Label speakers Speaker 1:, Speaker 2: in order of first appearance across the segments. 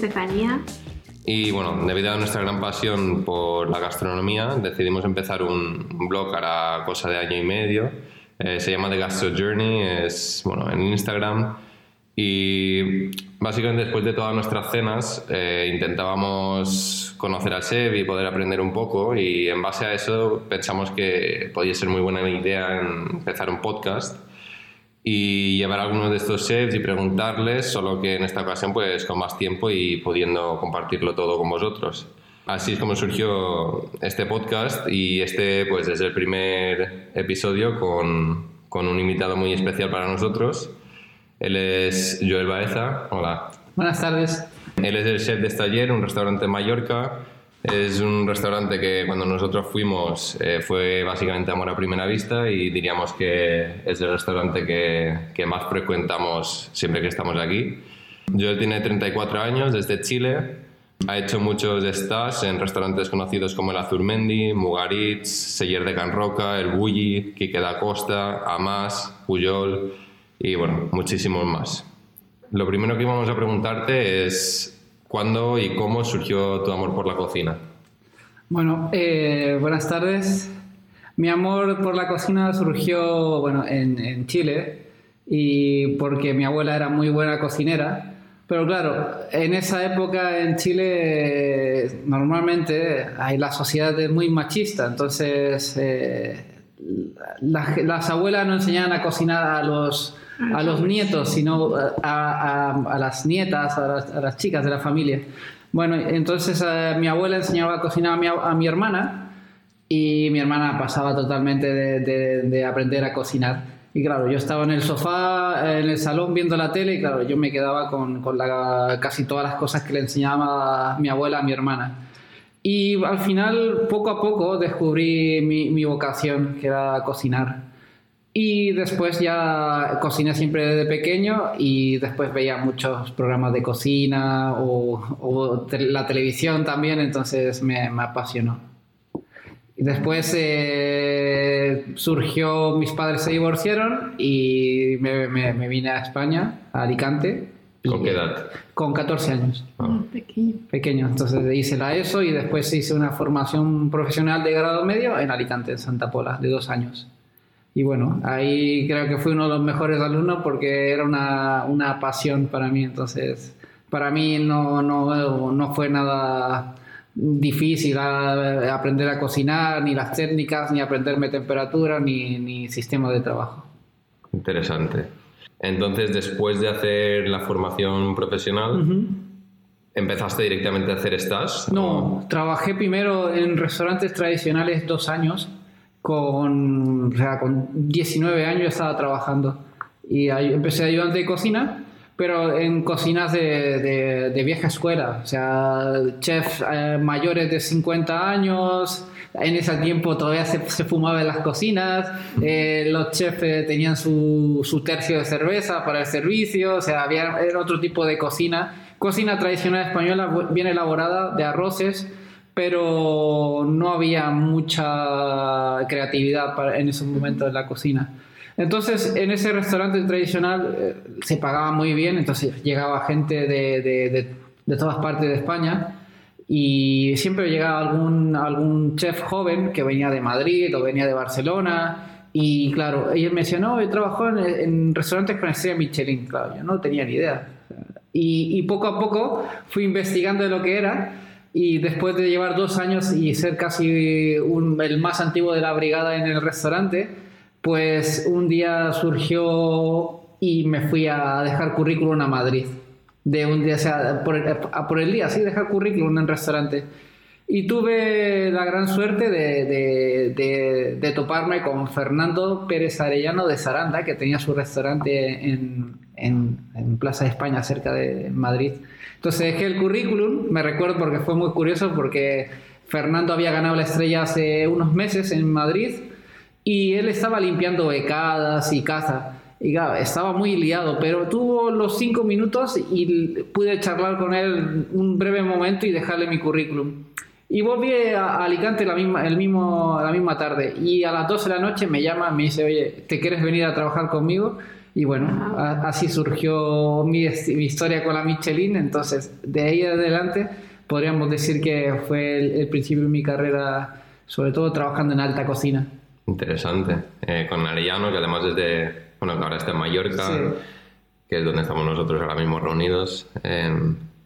Speaker 1: Estefanía.
Speaker 2: Y bueno, debido a nuestra gran pasión por la gastronomía, decidimos empezar un blog la cosa de año y medio. Eh, se llama The Gastro Journey, es bueno, en Instagram. Y básicamente después de todas nuestras cenas eh, intentábamos conocer al chef y poder aprender un poco y en base a eso pensamos que podía ser muy buena idea empezar un podcast y llevar a algunos de estos chefs y preguntarles, solo que en esta ocasión pues con más tiempo y pudiendo compartirlo todo con vosotros. Así es como surgió este podcast y este pues es el primer episodio con, con un invitado muy especial para nosotros. Él es Joel Baeza. Hola.
Speaker 3: Buenas tardes.
Speaker 2: Él es el chef de Estaller, un restaurante en Mallorca es un restaurante que cuando nosotros fuimos eh, fue básicamente amor a primera vista y diríamos que es el restaurante que, más frecuentamos siempre que estamos aquí. Joel tiene 34 años, desde Chile. Ha hecho muchos stages en restaurantes conocidos como el Azurmendi, Mugaritz, Seller de Can Roca, El Bulli, Quique da Costa, Amas, Puyol y bueno, muchísimos más. Lo primero que íbamos a preguntarte es ¿Cuándo y cómo surgió tu amor por la cocina?
Speaker 3: Bueno, eh, buenas tardes. Mi amor por la cocina surgió bueno, en, Chile y porque mi abuela era muy buena cocinera. Pero claro, en esa época en Chile normalmente hay la sociedad es muy machista, entonces eh, las abuelas no enseñaban a cocinar a los a los nietos, sino a, las nietas, a las, chicas de la familia. Bueno, entonces eh, mi abuela enseñaba a cocinar a mi, hermana y mi hermana pasaba totalmente de, aprender a cocinar. Y claro, yo estaba en el sofá, en el salón viendo la tele y claro, yo me quedaba con, casi todas las cosas que le enseñaba mi abuela a mi hermana. Y al final, poco a poco, descubrí mi, mi vocación, que era cocinar. Y después ya cociné siempre desde pequeño y después veía muchos programas de cocina o, la televisión también, entonces me, apasionó. Y después eh, surgió, mis padres se divorciaron y me, me, vine a España, a Alicante.
Speaker 2: ¿Con qué edad?
Speaker 3: Con 14 años.
Speaker 1: Ah. Pequeño.
Speaker 3: Pequeño. Entonces hice la ESO y después hice una formación profesional de grado medio en Alicante, en Santa Pola, de dos años. Y bueno, ahí creo que fui uno de los mejores alumnos porque era una, una pasión para mí. Entonces, para mí no, no, no fue nada difícil aprender a cocinar, ni las técnicas, ni aprenderme temperatura, ni, ni sistema de trabajo.
Speaker 2: Interesante. Entonces, después de hacer la formación profesional, ¿empezaste directamente a hacer stage?
Speaker 3: No, trabajé primero en restaurantes tradicionales dos años con, o sea, con 19 años estaba trabajando. Y ahí empecé ayudante de cocina, pero en cocinas de, de, vieja escuela, o sea, chefs eh, mayores de 50 años, en ese tiempo todavía se, se fumaba en las cocinas, eh, los chefs eh, tenían su, su, tercio de cerveza para el servicio, o sea, había, era otro tipo de cocina. Cocina tradicional española bien elaborada, de arroces, pero no había mucha creatividad en esos momentos en la cocina. Entonces, en ese restaurante tradicional eh, se pagaba muy bien, entonces llegaba gente de, de, de, todas partes de España y siempre llegaba algún, algún chef joven que venía de Madrid o venía de Barcelona y claro, ellos me decían, no, he trabajado en, en restaurantes con estrella Michelin, claro, yo no tenía ni idea. Y, y poco a poco fui investigando de lo que era y después de llevar dos años y ser casi el más antiguo de la brigada en el restaurante, pues un día surgió y me fui a dejar currículum a Madrid. De un día, sea, por el, día, sí, dejar currículum en el restaurante. Y tuve la gran suerte de, de, de, toparme con Fernando Pérez Arellano de Saranda, que tenía su restaurante en, en, Plaza de España, cerca de Madrid. Entonces dejé el currículum, me recuerdo porque fue muy curioso porque Fernando había ganado la estrella hace unos meses en Madrid y él estaba limpiando becadas y casa. Y estaba muy liado, pero tuvo los cinco minutos y pude charlar con él un breve momento y dejarle mi currículum. Y volví a Alicante la misma, el mismo, la misma tarde. Y a las 12 de la noche me llama, me dice, oye, ¿te quieres venir a trabajar conmigo? Y bueno, a- así surgió mi, historia con la Michelin. Entonces, de ahí adelante, podríamos decir que fue el, el principio de mi carrera, sobre todo trabajando en alta cocina.
Speaker 2: Interesante. Eh, con Arellano, que además es de. Bueno, que ahora está en Mallorca,
Speaker 3: Sí.
Speaker 2: que es donde estamos nosotros ahora mismo reunidos. Eh,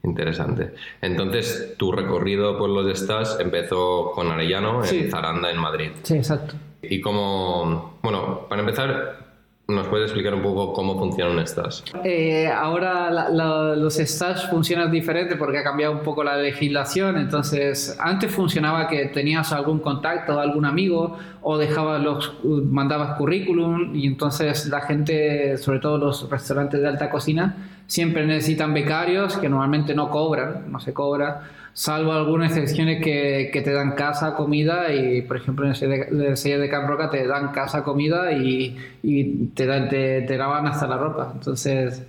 Speaker 2: interesante. Entonces, tu recorrido por los stas empezó con Arellano en
Speaker 3: Sí.
Speaker 2: Zaranda, en Madrid.
Speaker 3: Sí, exacto.
Speaker 2: Y cómo. Bueno, para empezar, ¿nos puedes explicar un poco cómo funciona un stas?
Speaker 3: Eh, ahora la- la- los stages funcionan diferente porque ha cambiado un poco la legislación. Entonces, antes funcionaba que tenías algún contacto, algún amigo, o dejabas los, mandabas currículum, y entonces la gente, sobre todo los restaurantes de alta cocina, siempre necesitan becarios que normalmente no cobran, no se cobra, salvo algunas excepciones que, te dan casa, comida, y por ejemplo en el sello de, Can Roca te dan casa, comida y, te, dan, te, te lavan hasta la ropa. Entonces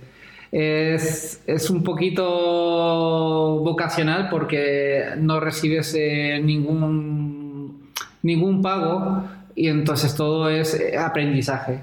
Speaker 3: es, es un poquito vocacional porque no recibes eh, ningún, ningún pago y entonces todo es eh, aprendizaje.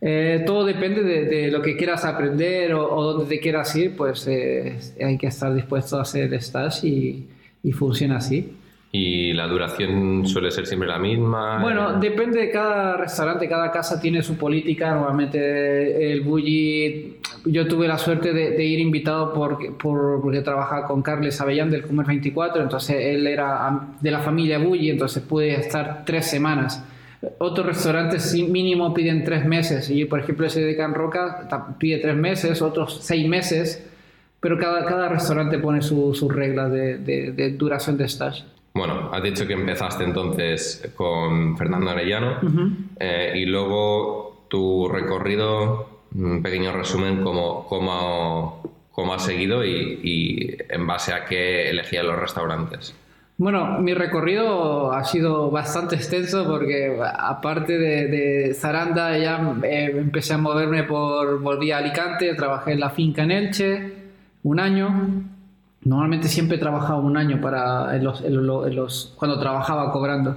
Speaker 3: Eh, todo depende de, de lo que quieras aprender o, o dónde te quieras ir, pues eh, hay que estar dispuesto a hacer stage y, y funciona así.
Speaker 2: ¿Y la duración suele ser siempre la misma?
Speaker 3: Bueno, depende de cada restaurante, cada casa tiene su política. Normalmente el Bulli, yo tuve la suerte de, de ir invitado por, por- porque trabajaba con Carles Avellán del Comer 24, entonces él era de la familia Bulli, entonces pude estar tres semanas. Otros restaurantes mínimo piden tres meses, y por ejemplo ese de Can Roca pide tres meses, otros seis meses, pero cada, cada restaurante pone su- sus reglas de, de- de duración de stage.
Speaker 2: Bueno, has dicho que empezaste entonces con Fernando Arellano eh, y luego tu recorrido, un pequeño resumen, cómo, cómo, cómo has seguido y, y en base a qué elegías los restaurantes.
Speaker 3: Bueno, mi recorrido ha sido bastante extenso porque aparte de, de Zaranda ya eh, empecé a moverme por, volví a Alicante, trabajé en la finca en Elche un año. Normalmente siempre he trabajado un año para, en los, en lo- en los- cuando trabajaba cobrando.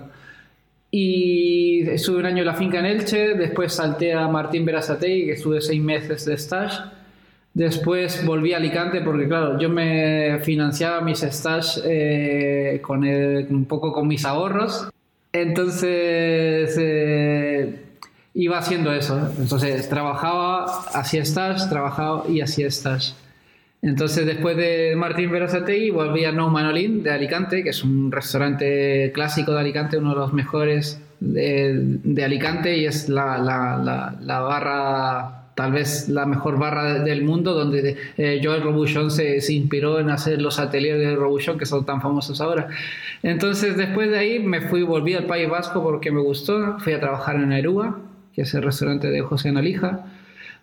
Speaker 3: Y estuve un año en la finca en Elche, después salté a Martín Berasategui, que estuve seis meses de stage. Después volví a Alicante porque, claro, yo me financiaba mis stages eh, con el- un poco con mis ahorros. Entonces eh, iba haciendo eso. Entonces trabajaba, hacía stage, trabajaba y hacía stage. Entonces después de Martín Berasategui volví a No Manolín de Alicante, que es un restaurante clásico de Alicante, uno de los mejores de, de Alicante y es la, la- la- la barra tal vez la mejor barra del mundo, donde eh, Joel Robuchon se, inspiró en hacer los ateliers de Robuchon, que son tan famosos ahora. Entonces, después de ahí me fui, volví al País Vasco porque me gustó, fui a trabajar en Aruba, que es el restaurante de José Analija.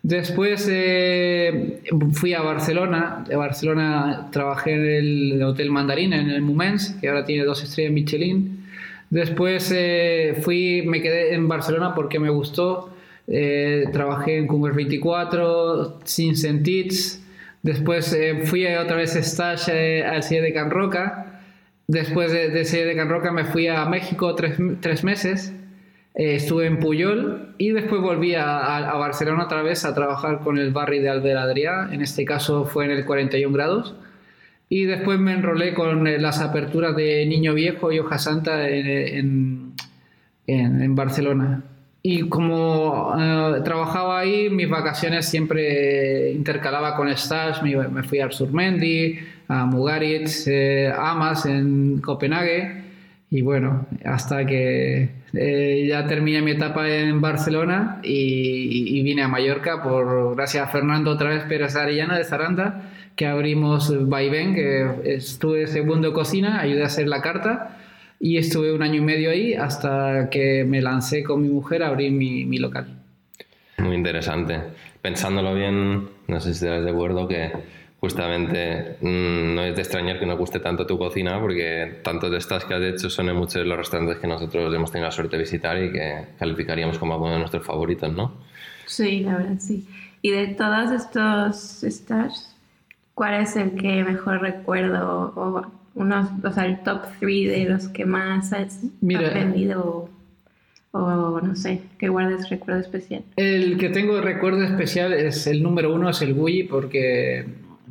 Speaker 3: Después eh, fui a Barcelona, de Barcelona trabajé en el Hotel Mandarín, en el Mumens, que ahora tiene dos estrellas Michelin. Después eh, fui, me quedé en Barcelona porque me gustó. Eh, trabajé en Cumbres 24, Sin Sentits. Después eh, fui otra vez stage eh, al CIE de Can Roca. Después de, de CIE de Can Roca me fui a México tres, tres meses. Eh, estuve en Puyol y después volví a, a- a Barcelona otra vez a trabajar con el barrio de Albert. En este caso fue en el 41 grados. Y después me enrolé con las aperturas de Niño Viejo y Hoja Santa en- en Barcelona. Y como eh, trabajaba ahí, mis vacaciones siempre intercalaba con stage. Me, me fui a Surmendi, a Mugaritz, eh, Amas en Copenhague. Y bueno, hasta que eh, ya terminé mi etapa en Barcelona y, y vine a Mallorca por gracias a Fernando otra vez Pérez Arellana de Zaranda, que abrimos Vaivén, que estuve segundo cocina, ayudé a hacer la carta y estuve un año y medio ahí hasta que me lancé con mi mujer a abrir mi, mi local.
Speaker 2: Muy interesante. Pensándolo bien, no sé si estarás de acuerdo que justamente mm, no es de extrañar que nos guste tanto tu cocina porque tantos de estas que has hecho son en muchos de los restaurantes que nosotros hemos tenido la suerte de visitar y que calificaríamos como uno de nuestros favoritos, ¿no?
Speaker 1: Sí, la verdad, sí. Y de todos estos stages, ¿cuál es el que mejor recuerdo? O unos, o sea, el top 3 de los que más has
Speaker 3: Mira.
Speaker 1: aprendido o no sé, que guardes recuerdo especial.
Speaker 3: El que tengo de recuerdo especial es el número uno, es el Bully, porque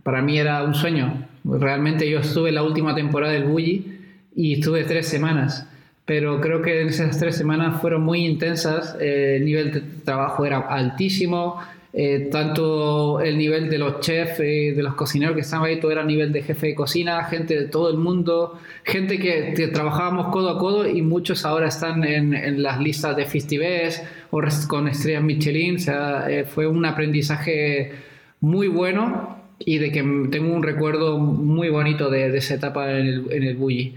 Speaker 3: para mí era un sueño. Realmente yo estuve la última temporada del Bully y estuve tres semanas, pero creo que en esas tres semanas fueron muy intensas, eh, el nivel de trabajo era altísimo, eh, tanto el nivel de los chefs, eh, de los cocineros que estaban ahí, todo era nivel de jefe de cocina, gente de todo el mundo, gente que, trabajábamos codo a codo y muchos ahora están en, las listas de festivals o con estrellas Michelin. O sea, eh, fue un aprendizaje muy bueno y de que tengo un recuerdo muy bonito de, esa etapa en el, en el Bulli.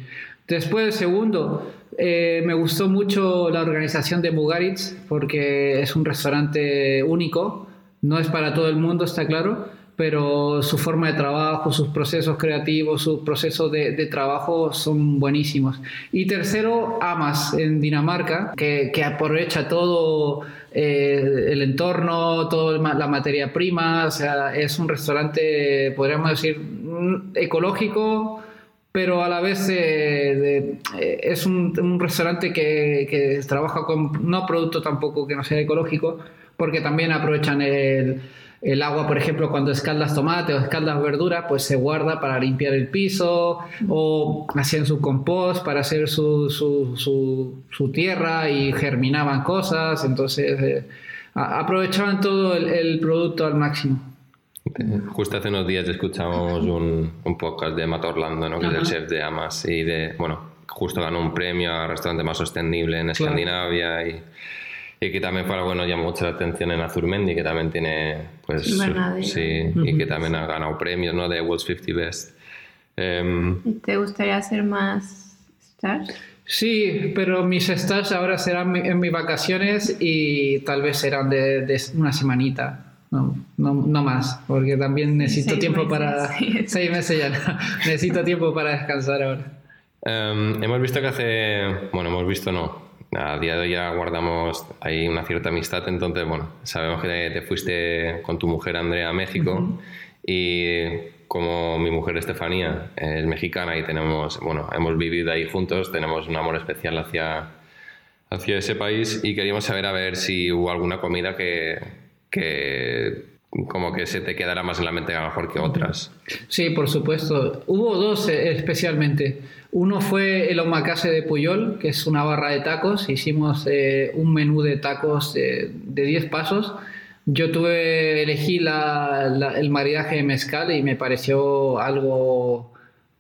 Speaker 3: Después, segundo, me gustó mucho la organización de Mugaritz porque es un restaurante único no es para todo el mundo, está claro, pero su forma de trabajo, sus procesos creativos, sus procesos de, trabajo son buenísimos. Y tercero, Amas en Dinamarca, que, aprovecha todo eh, el entorno, toda la materia prima, o sea, es un restaurante, podríamos decir, mm, ecológico, pero a la vez eh, eh, es un, restaurante que, que, trabaja con no producto tampoco que no sea ecológico, porque también aprovechan el, el agua, por ejemplo, cuando escaldas tomate o escaldas verdura, pues se guarda para limpiar el piso o hacían su compost para hacer su, su, su, tierra y germinaban cosas, entonces eh, aprovechaban todo el, producto al máximo.
Speaker 2: Justo hace unos días escuchamos un, un podcast de Matt Orlando, ¿no? que es el chef de Amas y de, bueno, justo ganó un premio a restaurante más sostenible en Escandinavia y y que también para bueno llama mucho la atención en Azurmendi que también tiene pues sí y que también ha ganado premios no de World's 50 Best
Speaker 1: em, ¿te gustaría hacer más stars?
Speaker 3: Sí, pero mis stars ahora serán en mis vacaciones y tal vez serán de, una semanita. No, no, no, más, porque también necesito tiempo para... Seis meses ya, necesito tiempo para descansar ahora.
Speaker 2: Em, hemos visto que hace... Bueno, hemos visto no a día de hoy ya guardamos ahí una cierta amistad, entonces, bueno, sabemos que te fuiste con tu mujer Andrea a México y como mi mujer Estefanía es mexicana y tenemos, bueno, hemos vivido ahí juntos, tenemos un amor especial hacia, hacia ese país y queríamos saber a ver si hubo alguna comida que, que como que se te quedará más en la mente a lo mejor que otras.
Speaker 3: Sí, por supuesto. Hubo dos eh, especialmente. Uno fue el omakase de Puyol, que es una barra de tacos. Hicimos eh, un menú de tacos de 10 pasos. Yo tuve, elegí el maridaje de mezcal y me pareció algo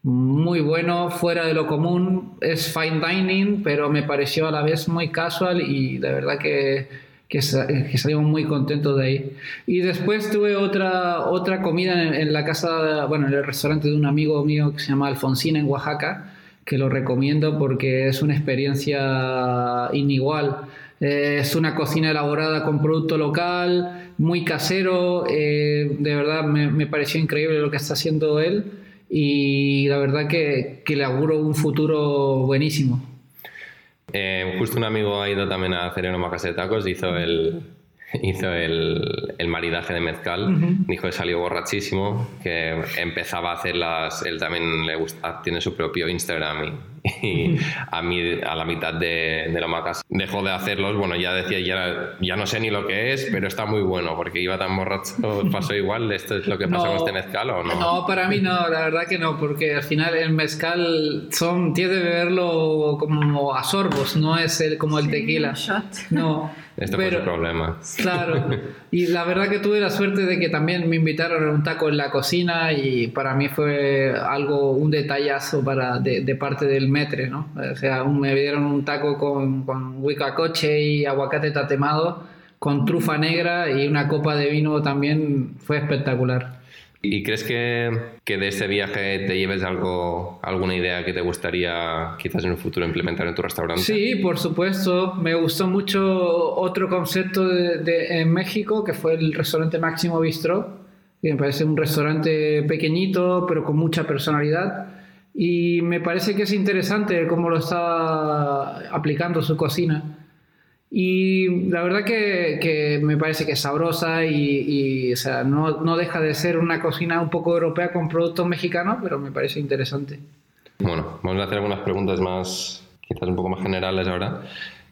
Speaker 3: muy bueno, fuera de lo común. Es fine dining, pero me pareció a la vez muy casual y de verdad que que, salimos muy contentos de ahí. Y después tuve otra, otra comida en, la casa, bueno, en el restaurante de un amigo mío que se llama Alfonsina en Oaxaca, que lo recomiendo porque es una experiencia inigual. Eh, es una cocina elaborada con producto local, muy casero, eh, de verdad me, me, pareció increíble lo que está haciendo él y la verdad que, que le auguro un futuro buenísimo.
Speaker 2: Eh, justo un amigo ha ido también a hacer en una casa de tacos, hizo el, hizo el, el maridaje de mezcal, dijo que salió borrachísimo, que empezaba a hacer las, él también le gusta, tiene su propio Instagram y, a mí a la mitad de, de la macas dejó de hacerlos, bueno ya decía ya, ya no sé ni lo que es, pero está muy bueno porque iba tan borracho, pasó igual, ¿esto es lo que pasa con este mezcal o no?
Speaker 3: No, para mí no, la verdad que no, porque al final el mezcal son, tiene que beberlo como a sorbos, no es el, como el tequila. No.
Speaker 2: Este fue el problema.
Speaker 3: Claro. Y la verdad que tuve la suerte de que también me invitaron a un taco en la cocina y para mí fue algo, un detallazo para, de, de parte del O sea, me dieron un taco con, con huicacoche y aguacate tatemado, con trufa negra y una copa de vino también fue espectacular.
Speaker 2: ¿Y crees que, que, de este viaje te lleves algo, alguna idea que te gustaría quizás en un futuro implementar en tu restaurante?
Speaker 3: Sí, por supuesto. Me gustó mucho otro concepto de, en México, que fue el restaurante Máximo Bistro, que me parece un restaurante pequeñito, pero con mucha personalidad. Y me parece que es interesante cómo lo está aplicando su cocina. Y la verdad que, me parece que es sabrosa y, o sea, no, no, deja de ser una cocina un poco europea con productos mexicanos, pero me parece interesante.
Speaker 2: Bueno, vamos a hacer algunas preguntas más, quizás un poco más generales ahora.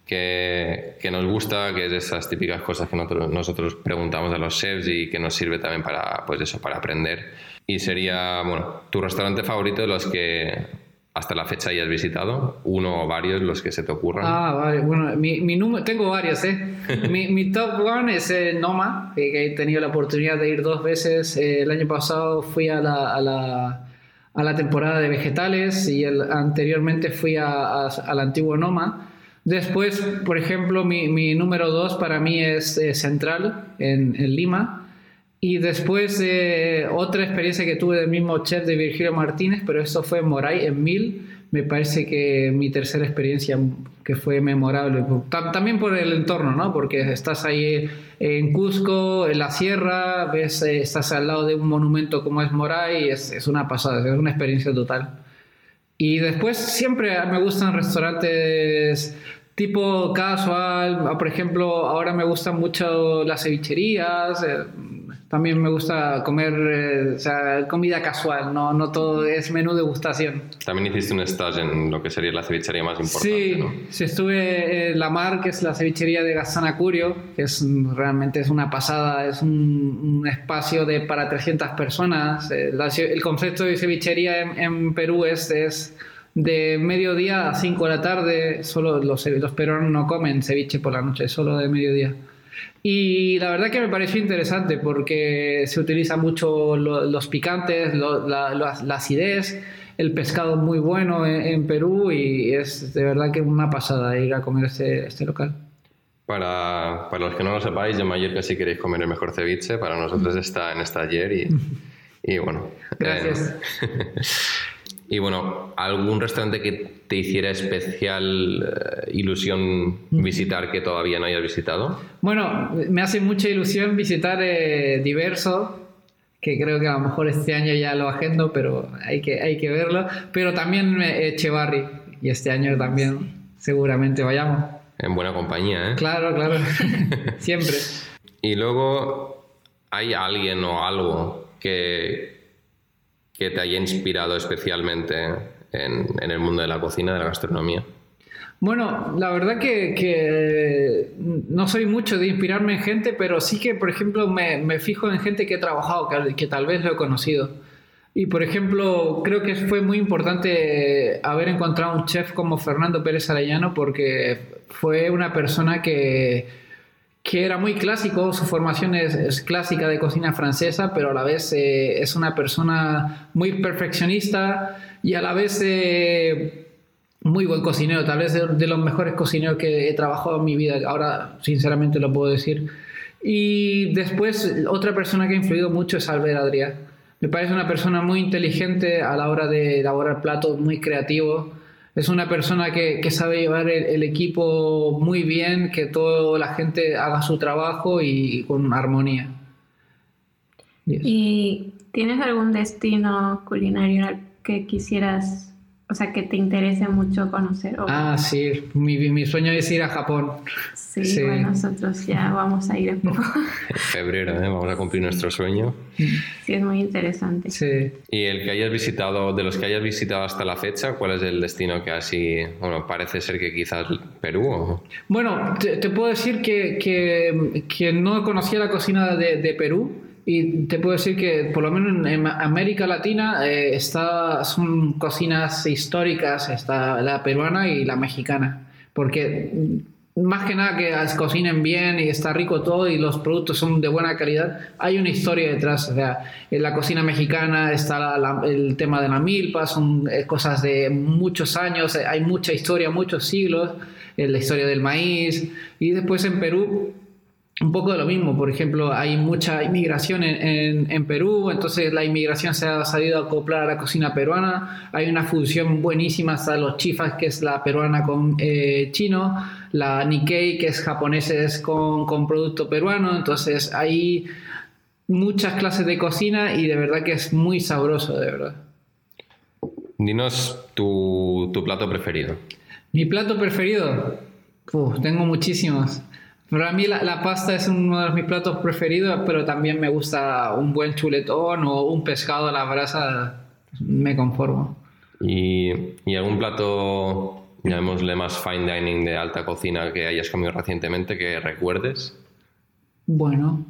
Speaker 2: que, que nos gusta, que es esas típicas cosas que nosotros, nosotros preguntamos a los chefs y que nos sirve también para, pues eso, para aprender. Y sería, bueno, tu restaurante favorito de los que hasta la fecha hayas visitado, uno o varios los que se te ocurran.
Speaker 3: Ah, vale, bueno, mi, mi número, tengo varios, ¿eh? mi, mi, top one es eh, Noma, que, he tenido la oportunidad de ir dos veces. Eh, el año pasado fui a la, a la, a la temporada de vegetales y el, anteriormente fui a, al antiguo Noma. Después, por ejemplo, mi, mi número dos para mí es eh, Central, en, en Lima. Y después eh, otra experiencia que tuve del mismo chef de Virgilio Martínez, pero esto fue en Moray, en Mil. Me parece que mi tercera experiencia que fue memorable. También por el entorno, ¿no? Porque estás ahí en Cusco, en la sierra, ves, eh, estás al lado de un monumento como es Moray, es, es una pasada, es una experiencia total. Y después siempre me gustan restaurantes tipo casual, por ejemplo, ahora me gustan mucho las cevicherías, eh, también me gusta comer eh, o sea, comida casual, no, no todo es menú degustación.
Speaker 2: También hiciste un stage en lo que sería la cevichería más importante,
Speaker 3: Sí,
Speaker 2: ¿no?
Speaker 3: sí, estuve en La Mar, que es la cevichería de Gazana Curio, que es realmente es una pasada, es un, un espacio de para 300 personas. La- el concepto de cevichería en, en Perú es, es de mediodía a 5 de la tarde, solo los, los peruanos no comen ceviche por la noche, solo de mediodía. Y la verdad que me pareció interesante porque se utiliza mucho lo- los picantes, lo- la, la- la acidez, el pescado muy bueno en, en Perú y es de verdad que una pasada ir a comer este, este local.
Speaker 2: Para, para los que no lo sepáis, en Mallorca si queréis comer el mejor ceviche, para nosotros está en esta ayer y, y bueno.
Speaker 3: Gracias.
Speaker 2: eh, y bueno, ¿algún restaurante que te hiciera especial eh, ilusión visitar que todavía no hayas visitado?
Speaker 3: Bueno, me hace mucha ilusión visitar eh, Diverso, que creo que a lo mejor este año ya lo agendo, pero hay que, hay que verlo. Pero también eh, Echevarri, y este año también seguramente vayamos.
Speaker 2: En buena compañía, ¿eh?
Speaker 3: Claro, claro, siempre.
Speaker 2: Y luego, ¿hay alguien o algo que, que te haya inspirado especialmente en, el mundo de la cocina, de la gastronomía?
Speaker 3: Bueno, la verdad que, que no soy mucho de inspirarme en gente, pero sí que, por ejemplo, me, me fijo en gente que he trabajado, que, que tal vez lo he conocido. Y, por ejemplo, creo que fue muy importante haber encontrado un chef como Fernando Pérez Arellano porque fue una persona que, que era muy clásico, su formación es, clásica de cocina francesa, pero a la vez eh, es una persona muy perfeccionista y a la vez... eh, muy buen cocinero, tal vez de, de, los mejores cocineros que he trabajado en mi vida, ahora sinceramente lo puedo decir. Y después, otra persona que ha influido mucho es Albert Adrià. Me parece una persona muy inteligente a la hora de elaborar platos, muy creativo. Es una persona que, sabe llevar el, equipo muy bien, que toda la gente haga su trabajo y, con armonía.
Speaker 1: ¿Y tienes algún destino culinario que quisieras o sea, que te interese mucho conocer. ¿o?
Speaker 3: Ah, sí, mi, mi, sueño es ir a Japón.
Speaker 1: Sí, sí. bueno, nosotros ya vamos a ir en poco.
Speaker 2: En febrero, ¿eh? vamos a cumplir nuestro sueño.
Speaker 1: Sí, es muy interesante.
Speaker 3: Sí.
Speaker 2: ¿Y el que hayas visitado, de los que hayas visitado hasta la fecha, cuál es el destino que así, bueno, parece ser que quizás Perú? ¿o?
Speaker 3: Bueno, te, te, puedo decir que, que, que no conocía la cocina de, de Perú. Y te puedo decir que por lo menos en América Latina eh, son cocinas históricas, está la peruana y la mexicana, porque más que nada que cocinen bien y está rico todo y los productos son de buena calidad, hay una historia detrás. O sea, en la cocina mexicana está el tema de la milpa, son eh, cosas de muchos años, hay mucha historia, muchos siglos, en la historia del maíz. Y después en Perú un poco de lo mismo, por ejemplo, hay mucha inmigración en, en, en, Perú, entonces la inmigración se ha sabido acoplar a la cocina peruana, hay una fusión buenísima hasta los chifas, que es la peruana con eh, chino, la Nikkei, que es japoneses con, con producto peruano, entonces hay muchas clases de cocina y de verdad que es muy sabroso, de verdad.
Speaker 2: Dinos tu, tu plato preferido.
Speaker 3: Mi plato preferido, Uf, tengo muchísimos. Para mí la, la, pasta es uno de mis platos preferidos, pero también me gusta un buen chuletón o un pescado a la brasa, me conformo.
Speaker 2: ¿Y, y algún plato llamémosle más fine dining de alta cocina que hayas comido recientemente que recuerdes?
Speaker 3: Bueno,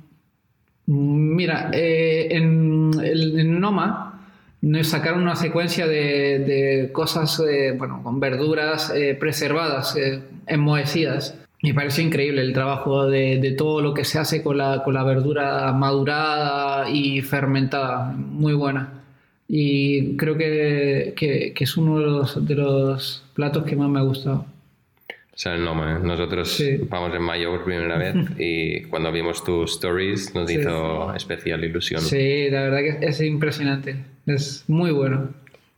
Speaker 3: mira, eh, en, en, Noma nos sacaron una secuencia de, cosas, eh, bueno, con verduras eh, preservadas, enmohecidas. Me pareció increíble el trabajo de, todo lo que se hace con la, con la verdura madurada y fermentada. Muy buena. Y creo que, que, es uno de los, de los, platos que más me ha gustado.
Speaker 2: O sea, el nombre. Nosotros vamos en mayo por primera vez y cuando vimos tus stories nos hizo especial ilusión.
Speaker 3: Sí, la verdad que es impresionante. Es muy bueno.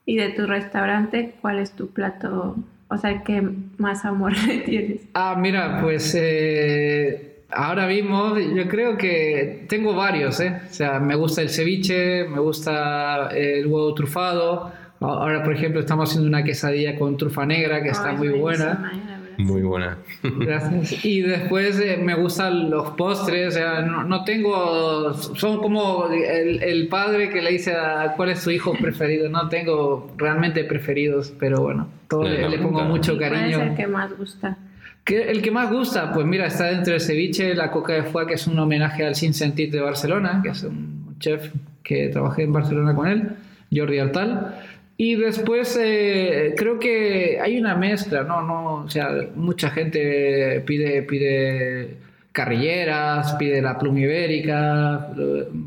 Speaker 1: ¿Y de tu restaurante, cuál es tu plato o sea, ¿qué más amor le tienes?
Speaker 3: Ah, mira, pues eh, ahora mismo yo creo que tengo varios, ¿eh? O sea, me gusta el ceviche, me gusta el huevo trufado. Ahora, por ejemplo, estamos haciendo una quesadilla con trufa negra que está muy buena.
Speaker 2: Muy buena.
Speaker 3: Gracias. Y después eh, me gustan los postres, o sea, no, tengo, son como el, padre que le dice a cuál es su hijo preferido, no tengo realmente preferidos, pero bueno, todo le, pongo mucho cariño.
Speaker 1: ¿Cuál es el que más gusta?
Speaker 3: el que más gusta, pues mira, está dentro del ceviche, la coca de foie, que es un homenaje al Sin Sentit de Barcelona, que es un chef que trabajé en Barcelona con él, Jordi Artal. Y después eh, creo que hay una mezcla, ¿no? no o sea, mucha gente pide, pide carrilleras, pide la pluma ibérica,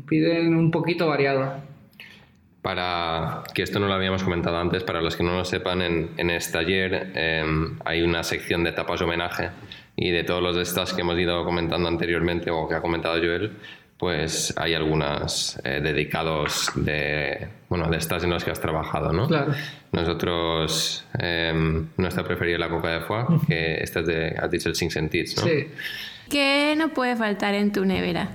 Speaker 3: piden un poquito variado.
Speaker 2: Para que esto no lo habíamos comentado antes, para los que no lo sepan, en, en este taller em, hay una sección de tapas homenaje y de todos los de estas que hemos ido comentando anteriormente o que ha comentado Joel, pues hay algunas eh, dedicados de, bueno, de estas en las que has trabajado, ¿no?
Speaker 3: Claro.
Speaker 2: Nosotros, em, nuestra preferida es la coca de foie, que esta es de, has dicho el Sin Sentits, ¿no?
Speaker 3: Sí.
Speaker 1: ¿Qué no puede faltar en tu nevera?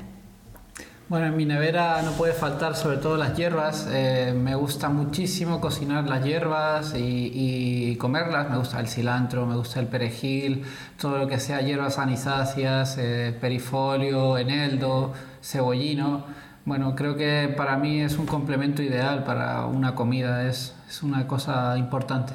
Speaker 3: Bueno, en mi nevera no puede faltar sobre todo las hierbas. Eh, me gusta muchísimo cocinar las hierbas y, comerlas. Me gusta el cilantro, me gusta el perejil, todo lo que sea hierbas anisáceas, eh, perifolio, eneldo, cebollino. Bueno, creo que para mí es un complemento ideal para una comida, es, es una cosa importante.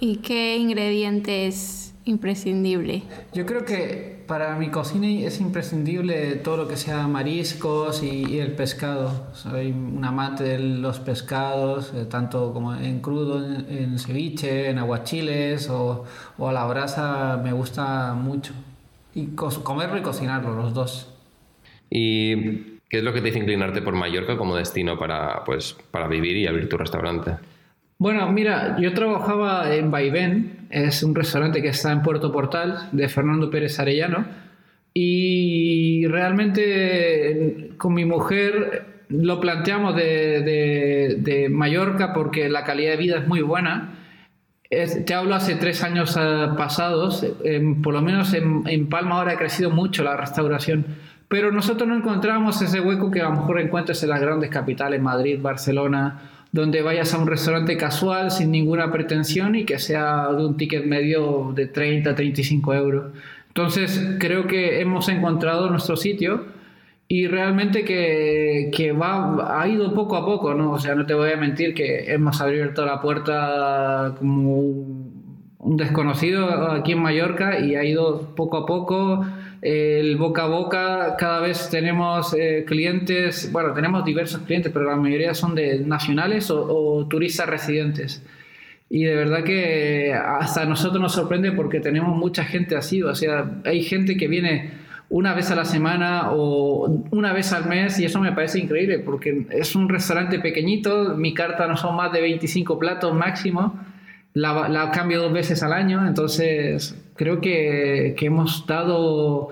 Speaker 1: ¿Y qué ingredientes imprescindible?
Speaker 3: Yo creo que para mi cocina es imprescindible todo lo que sea mariscos y, el pescado. Soy un amante de los pescados, eh, tanto como en crudo, en, ceviche, en aguachiles o, o, a la brasa, me gusta mucho. Y comerlo y cocinarlo, los dos.
Speaker 2: ¿Y qué es lo que te hizo inclinarte por Mallorca como destino para, pues, para vivir y abrir tu restaurante?
Speaker 3: Bueno, mira, yo trabajaba en Vaivén, es un restaurante que está en Puerto Portal, de Fernando Pérez Arellano, y realmente con mi mujer lo planteamos de, Mallorca porque la calidad de vida es muy buena. te hablo hace tres años eh, pasados, por lo menos en, en, Palma ahora ha crecido mucho la restauración, pero nosotros no encontramos ese hueco que a lo mejor encuentras en las grandes capitales, Madrid, Barcelona donde vayas a un restaurante casual sin ninguna pretensión y que sea de un ticket medio de 30, 35 euros. Entonces creo que hemos encontrado nuestro sitio y realmente que, que, va, ha ido poco a poco, ¿no? O sea, no te voy a mentir que hemos abierto la puerta como un desconocido aquí en Mallorca y ha ido poco a poco el boca a boca, cada vez tenemos eh, clientes, bueno, tenemos diversos clientes, pero la mayoría son de nacionales o, turistas residentes. Y de verdad que hasta nosotros nos sorprende porque tenemos mucha gente así, o sea, hay gente que viene una vez a la semana o una vez al mes y eso me parece increíble porque es un restaurante pequeñito, mi carta no son más de 25 platos máximo, la cambio dos veces al año, entonces creo que, que, hemos dado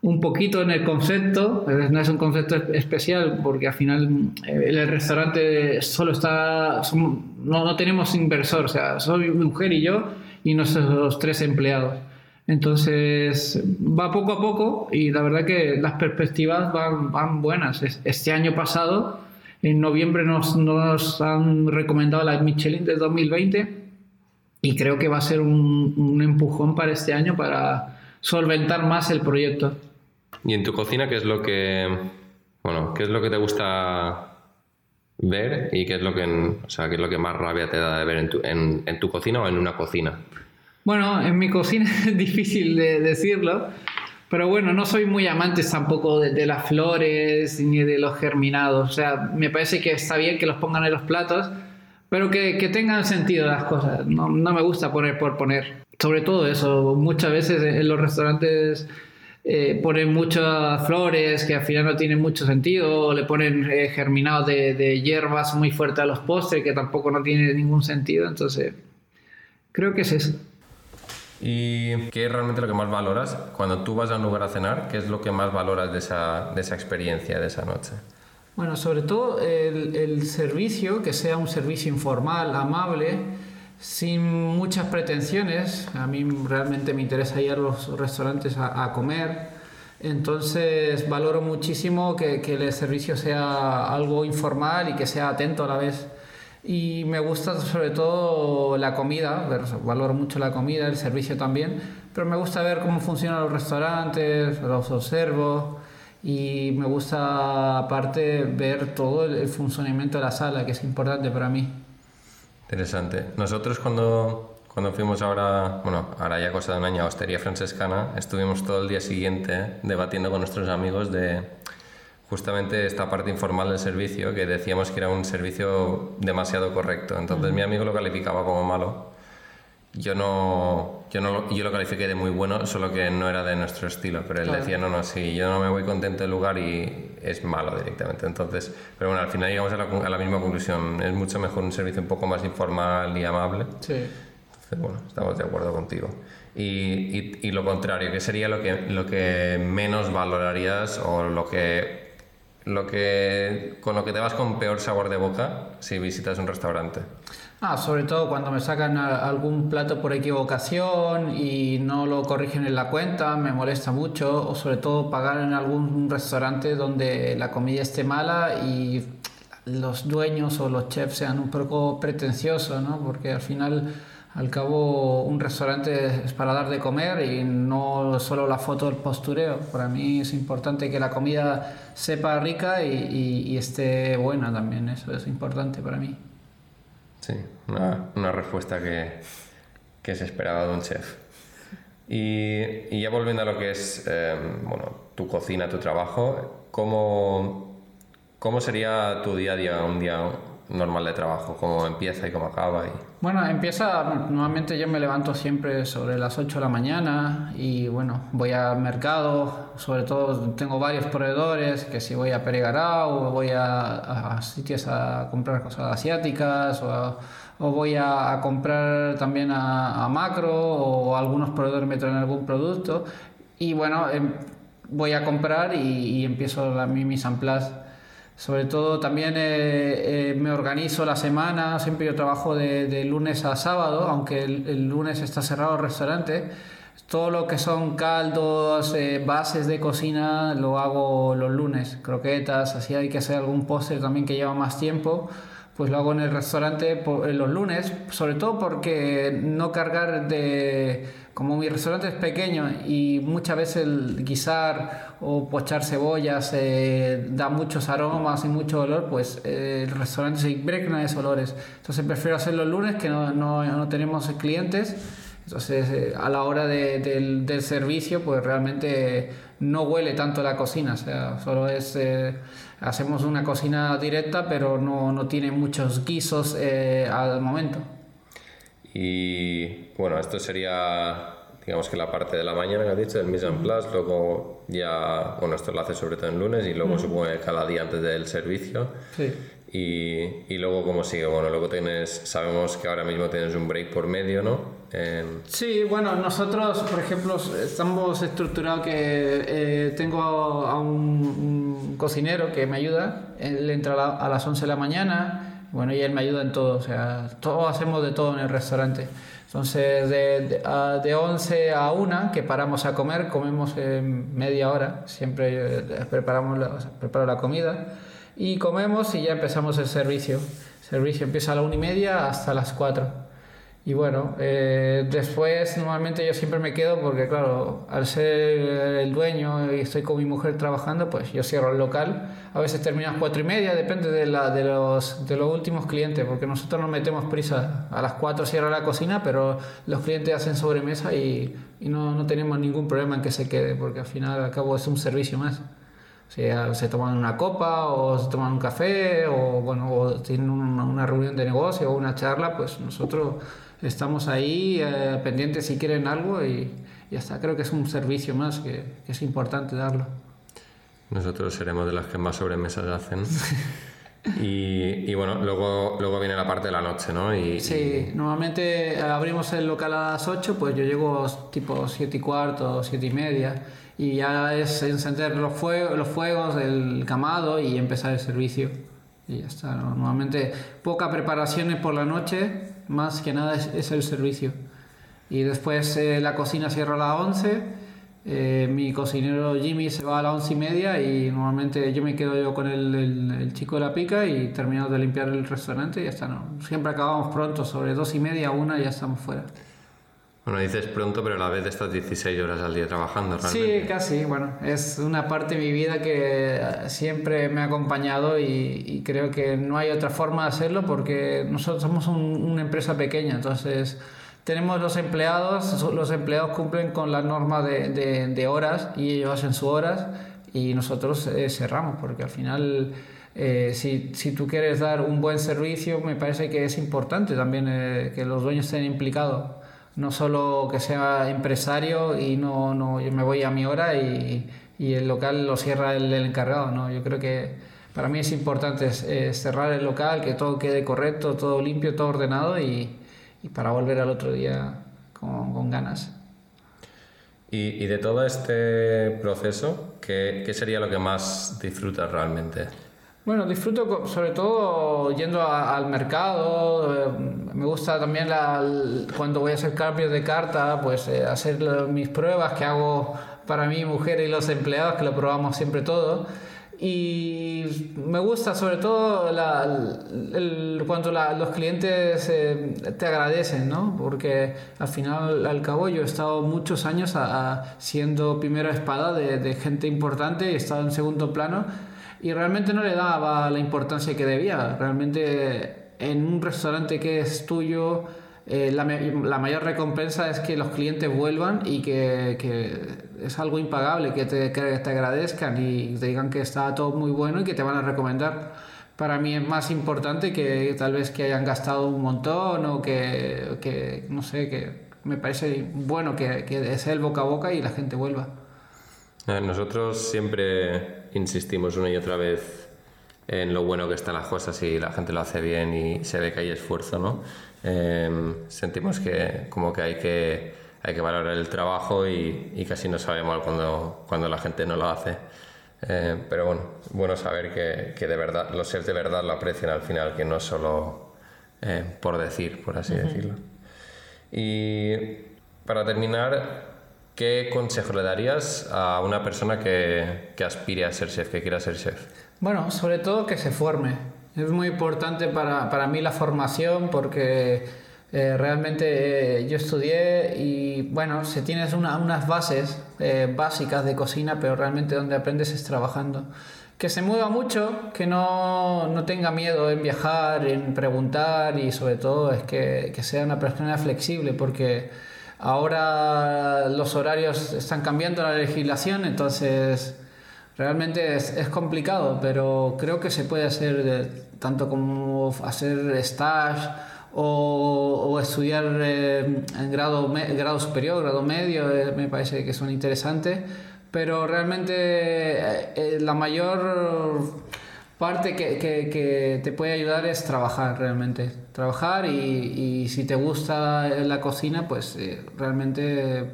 Speaker 3: un poquito en el concepto, no es un concepto especial porque al final eh, el restaurante solo está, no, no, tenemos inversor, o sea, soy mi mujer y yo y nuestros tres empleados. Entonces va poco a poco y la verdad que las perspectivas van, van buenas. Este año pasado, en noviembre, nos, nos han recomendado la Michelin de 2020 y creo que va a ser un, un, empujón para este año para solventar más el proyecto.
Speaker 2: ¿Y en tu cocina qué es lo que, bueno, qué es lo que te gusta ver y qué es lo que, o sea, qué es lo que más rabia te da de ver en tu, en, en tu cocina o en una cocina?
Speaker 3: Bueno, en mi cocina es difícil de decirlo, pero bueno, no soy muy amante tampoco de, las flores ni de los germinados. O sea, me parece que está bien que los pongan en los platos, pero que, que tengan sentido las cosas. No, no, me gusta poner por poner. Sobre todo eso, muchas veces en los restaurantes eh, ponen muchas flores que al final no tienen mucho sentido, o le ponen eh, germinados de, de, hierbas muy fuertes a los postres que tampoco no tiene ningún sentido. Entonces, creo que es eso.
Speaker 2: ¿Y qué es realmente lo que más valoras cuando tú vas a un lugar a cenar? ¿Qué es lo que más valoras de esa, de esa experiencia, de esa noche?
Speaker 3: Bueno, sobre todo el, el, servicio, que sea un servicio informal, amable, sin muchas pretensiones. A mí realmente me interesa ir a los restaurantes a, a comer. Entonces valoro muchísimo que, que el servicio sea algo informal y que sea atento a la vez. Y me gusta sobre todo la comida, valoro mucho la comida, el servicio también, pero me gusta ver cómo funcionan los restaurantes, los observo y me gusta aparte ver todo el funcionamiento de la sala, que es importante para mí.
Speaker 2: Interesante. Nosotros cuando, cuando fuimos ahora, bueno, ahora ya cosa de un año a Hostería Francescana, estuvimos todo el día siguiente debatiendo con nuestros amigos de justamente esta parte informal del servicio, que decíamos que era un servicio demasiado correcto. Entonces mi amigo lo calificaba como malo. Yo no, yo no yo lo califiqué de muy bueno, solo que no era de nuestro estilo. Pero él decía, no, no, sí, yo no me voy contento del lugar y es malo directamente. Entonces, pero bueno, al final llegamos a la, a la misma conclusión. Es mucho mejor un servicio un poco más informal y amable.
Speaker 3: Sí.
Speaker 2: Entonces, bueno, estamos de acuerdo contigo. Y, y, y lo contrario, ¿qué sería lo que, lo que menos valorarías o lo que lo que, con lo que te vas con peor sabor de boca si visitas un restaurante?
Speaker 3: Ah, sobre todo cuando me sacan algún plato por equivocación y no lo corrigen en la cuenta, me molesta mucho. O sobre todo pagar en algún restaurante donde la comida esté mala y los dueños o los chefs sean un poco pretenciosos, ¿no? Porque al final al cabo, un restaurante es para dar de comer y no solo la foto del postureo. Para mí es importante que la comida sepa rica y, esté buena también. Eso es importante para mí.
Speaker 2: Sí, una, respuesta que, que, se esperaba de un chef. Y, ya volviendo a lo que es em, bueno, tu cocina, tu trabajo, ¿cómo, ¿cómo sería tu día a día, un día normal de trabajo? ¿Cómo empieza y cómo acaba? Y...
Speaker 3: Bueno, empieza, normalmente yo me levanto siempre sobre las 8 de la mañana y bueno, voy al mercado, sobre todo tengo varios proveedores, que si voy a Peregarao o voy a, sitios a comprar cosas asiáticas o, o voy a, comprar también a, Macro o algunos proveedores me traen algún producto y bueno, em, voy a comprar y, empiezo la, mi mise en place sobre todo también eh, eh, me organizo la semana, siempre yo trabajo de, lunes a sábado, aunque el, lunes está cerrado el restaurante. Todo lo que son caldos, eh, bases de cocina, lo hago los lunes, croquetas, así hay que hacer algún postre también que lleva más tiempo, pues lo hago en el restaurante los lunes, sobre todo porque no cargar de como mi restaurante es pequeño y muchas veces el guisar o pochar cebollas eh, da muchos aromas y mucho olor, pues eh, el restaurante se impregna de esos olores. Entonces prefiero hacerlo el lunes que no, no, no tenemos clientes. Entonces eh, a la hora de, del, del, servicio pues realmente no huele tanto la cocina, o sea, solo es... hacemos una cocina directa pero no, no tiene muchos guisos al momento.
Speaker 2: Y bueno, esto sería, digamos que la parte de la mañana que has dicho, el mise en place, luego ya, bueno, esto lo haces sobre todo en lunes y luego mm. supongo que cada día antes del servicio.
Speaker 3: Sí.
Speaker 2: Y, y, luego, ¿cómo sigue? Bueno, luego tienes, sabemos que ahora mismo tienes un break por medio, ¿no?
Speaker 3: Sí, bueno, nosotros, por ejemplo, estamos estructurados que eh, tengo a un, cocinero que me ayuda, él entra a las 11 de la mañana, bueno, y él me ayuda en todo, o sea, todos hacemos de todo en el restaurante. Entonces, de, de, 11 a 1, que paramos a comer, comemos en media hora, siempre eh, preparamos la, preparo la comida, y comemos y ya empezamos el servicio. El servicio empieza a la 1 y media hasta las 4. Y bueno, eh, después normalmente yo siempre me quedo porque, claro, al ser el dueño y estoy con mi mujer trabajando, pues yo cierro el local. A veces terminas cuatro y media, depende de, la, de, los, de los últimos clientes, porque nosotros nos metemos prisa. A las cuatro cierra la cocina, pero los clientes hacen sobremesa y, y no, no tenemos ningún problema en que se quede, porque al final al cabo es un servicio más. O sea, se toman una copa o se toman un café o, bueno, o tienen una, una reunión de negocio o una charla, pues nosotros estamos ahí eh, pendientes si quieren algo y ya está. Creo que es un servicio más que, es importante darlo.
Speaker 2: Nosotros seremos de las que más sobremesas hacen. y, y, bueno, luego, luego viene la parte de la noche, ¿no? Y,
Speaker 3: sí, normalmente abrimos el local a las 8, pues yo llego tipo 7 y cuarto, 7 y media, y ya es encender los, fuegos, los fuegos, el camado y empezar el servicio. Y ya está. Normalmente poca preparaciones por la noche, más que nada es, el servicio. Y después eh, la cocina cierra a las 11. Eh, mi cocinero Jimmy se va a las once y media y normalmente yo me quedo yo con el, chico de la pica y terminamos de limpiar el restaurante y ya está. ¿no? Siempre acabamos pronto, sobre dos y media, una, ya estamos fuera.
Speaker 2: Bueno, dices pronto, pero a la vez estás 16 horas al día trabajando, realmente.
Speaker 3: Sí, casi. Bueno, es una parte de mi vida que siempre me ha acompañado y, creo que no hay otra forma de hacerlo porque nosotros somos una empresa pequeña, entonces tenemos los empleados, los empleados cumplen con la norma de, de, horas y ellos hacen sus horas y nosotros eh, cerramos porque al final... Eh, si, si, tú quieres dar un buen servicio, me parece que es importante también eh, que los dueños estén implicados no solo que sea empresario y no, no yo me voy a mi hora y, y el local lo cierra el, encargado, ¿no? Yo creo que para mí es importante cerrar el local, que todo quede correcto, todo limpio, todo ordenado y, y para volver al otro día con, con ganas.
Speaker 2: Y, y, de todo este proceso, ¿qué, ¿qué sería lo que más disfrutas realmente?
Speaker 3: Bueno, disfruto sobre todo yendo al mercado. Eh, me gusta también cuando voy a hacer cambios de carta, pues eh, hacer mis pruebas que hago para mi mujer y los empleados, que lo probamos siempre todo. Y me gusta sobre todo cuando los clientes eh, te agradecen, ¿no? Porque al final, al cabo, yo he estado muchos años siendo primera espada de, de gente importante y he estado en segundo plano y realmente no le daba la importancia que debía. Realmente en un restaurante que es tuyo, eh, la, mayor recompensa es que los clientes vuelvan y que, que es algo impagable, que te, que te agradezcan y te digan que está todo muy bueno y que te van a recomendar. Para mí es más importante que tal vez que hayan gastado un montón o que, que no sé, que me parece bueno que, que sea el boca a boca y la gente vuelva.
Speaker 2: Eh, nosotros siempre insistimos una y otra vez en lo bueno que están las cosas y la gente lo hace bien y se ve que hay esfuerzo, ¿no? Em, sentimos que como que hay que, hay que valorar el trabajo y, y casi no sabemos cuando, cuando la gente no lo hace. Eh, pero bueno, bueno saber que, que, de verdad, los seres de verdad lo aprecian al final, que no solo eh, por decir, por así decirlo. Y para terminar, ¿Qué consejo le darías a una persona que, que, aspire a ser chef, que quiera ser chef?
Speaker 3: Bueno, sobre todo que se forme. Es muy importante para, para mí la formación porque eh, realmente eh, yo estudié y bueno, si tienes una, unas bases eh, básicas de cocina, pero realmente donde aprendes es trabajando. Que se mueva mucho, que no, no tenga miedo en viajar, en preguntar y sobre todo es que, que sea una persona flexible porque Ahora los horarios están cambiando la legislación, entonces realmente es, complicado, pero creo que se puede hacer tanto como hacer stage o, o estudiar eh, en grado, grado superior, grado medio, eh, me parece que son interesantes, pero realmente eh, la mayor parte que, que, que, te puede ayudar es trabajar realmente. Trabajar y, y si te gusta la cocina, pues eh, realmente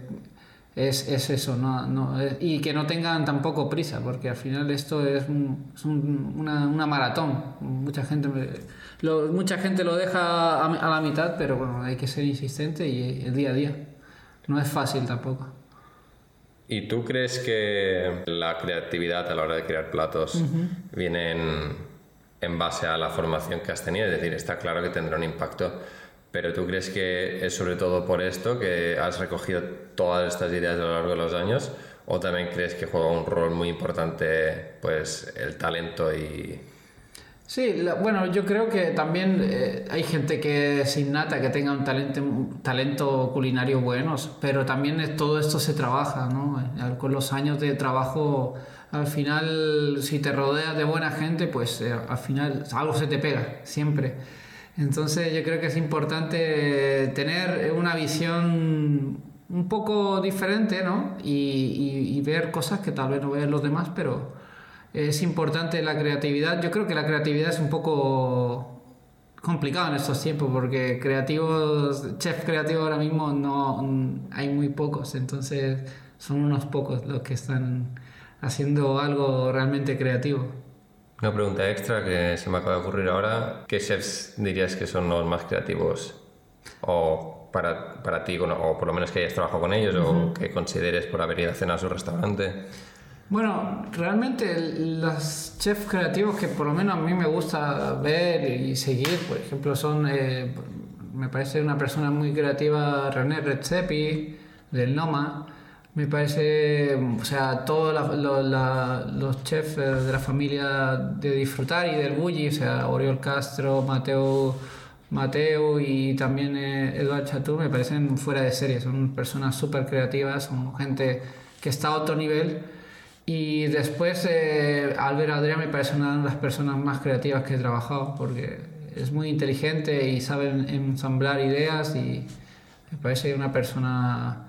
Speaker 3: es, es eso. ¿no? no eh, y que no tengan tampoco prisa, porque al final esto es, un, es un, una, una, maratón. Mucha gente, lo, mucha gente lo deja a, a la mitad, pero bueno, hay que ser insistente y el día a día. No es fácil tampoco.
Speaker 2: ¿Y tú crees que la creatividad a la hora de crear platos viene en, base a la formación que has tenido? Es decir, está claro que tendrá un impacto, pero tú crees que es sobre todo por esto que has recogido todas estas ideas a lo largo de los años o también crees que juega un rol muy importante pues el talento y
Speaker 3: Sí, bueno, yo creo que también eh, hay gente que es innata, que tenga un talento, talento culinario bueno, pero también todo esto se trabaja, ¿no? Con los años de trabajo, al final, si te rodeas de buena gente, pues eh, al final algo se te pega, siempre. Entonces yo creo que es importante tener una visión un poco diferente, ¿no? Y, y ver cosas que tal vez no vean los demás, pero es importante la creatividad. Yo creo que la creatividad es un poco complicado en estos tiempos porque creativos, chef creativo ahora mismo no hay muy pocos, entonces son unos pocos los que están haciendo algo realmente creativo.
Speaker 2: Una pregunta extra que se me acaba de ocurrir ahora, ¿qué chefs dirías que son los más creativos? O para, para ti, o por lo menos que hayas trabajado con ellos, o que consideres por haber ido a cenar a su restaurante.
Speaker 3: Bueno, realmente los chefs creativos que por lo menos a mí me gusta ver y seguir, por ejemplo, son, eh, me parece una persona muy creativa René Redzepi del Noma. Me parece, o sea, todos los chefs de la familia de Disfrutar y del Bulli, o sea, Oriol Castro, Mateo, Mateo y también eh, Eduard me parecen fuera de serie. Son personas súper creativas, son gente que está a otro nivel y después eh, Albert Adrián me parece una de las personas más creativas que he trabajado porque es muy inteligente y sabe ensamblar ideas y me parece una persona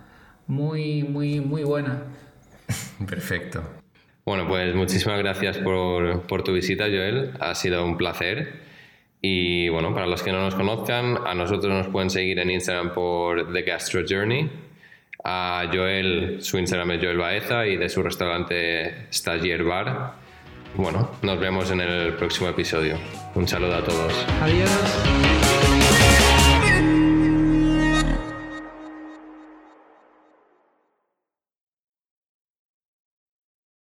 Speaker 3: muy, muy, muy buena.
Speaker 2: Perfecto. Bueno, pues muchísimas gracias por, por tu visita, Joel. Ha sido un placer. Y bueno, para los que no nos conozcan, a nosotros nos pueden seguir en Instagram por The Gastro Journey a Joel, su Instagram es Joel Baeza y de su restaurante Stagier Bar. Bueno, nos vemos en el próximo episodio. Un saludo a todos.
Speaker 3: Adiós.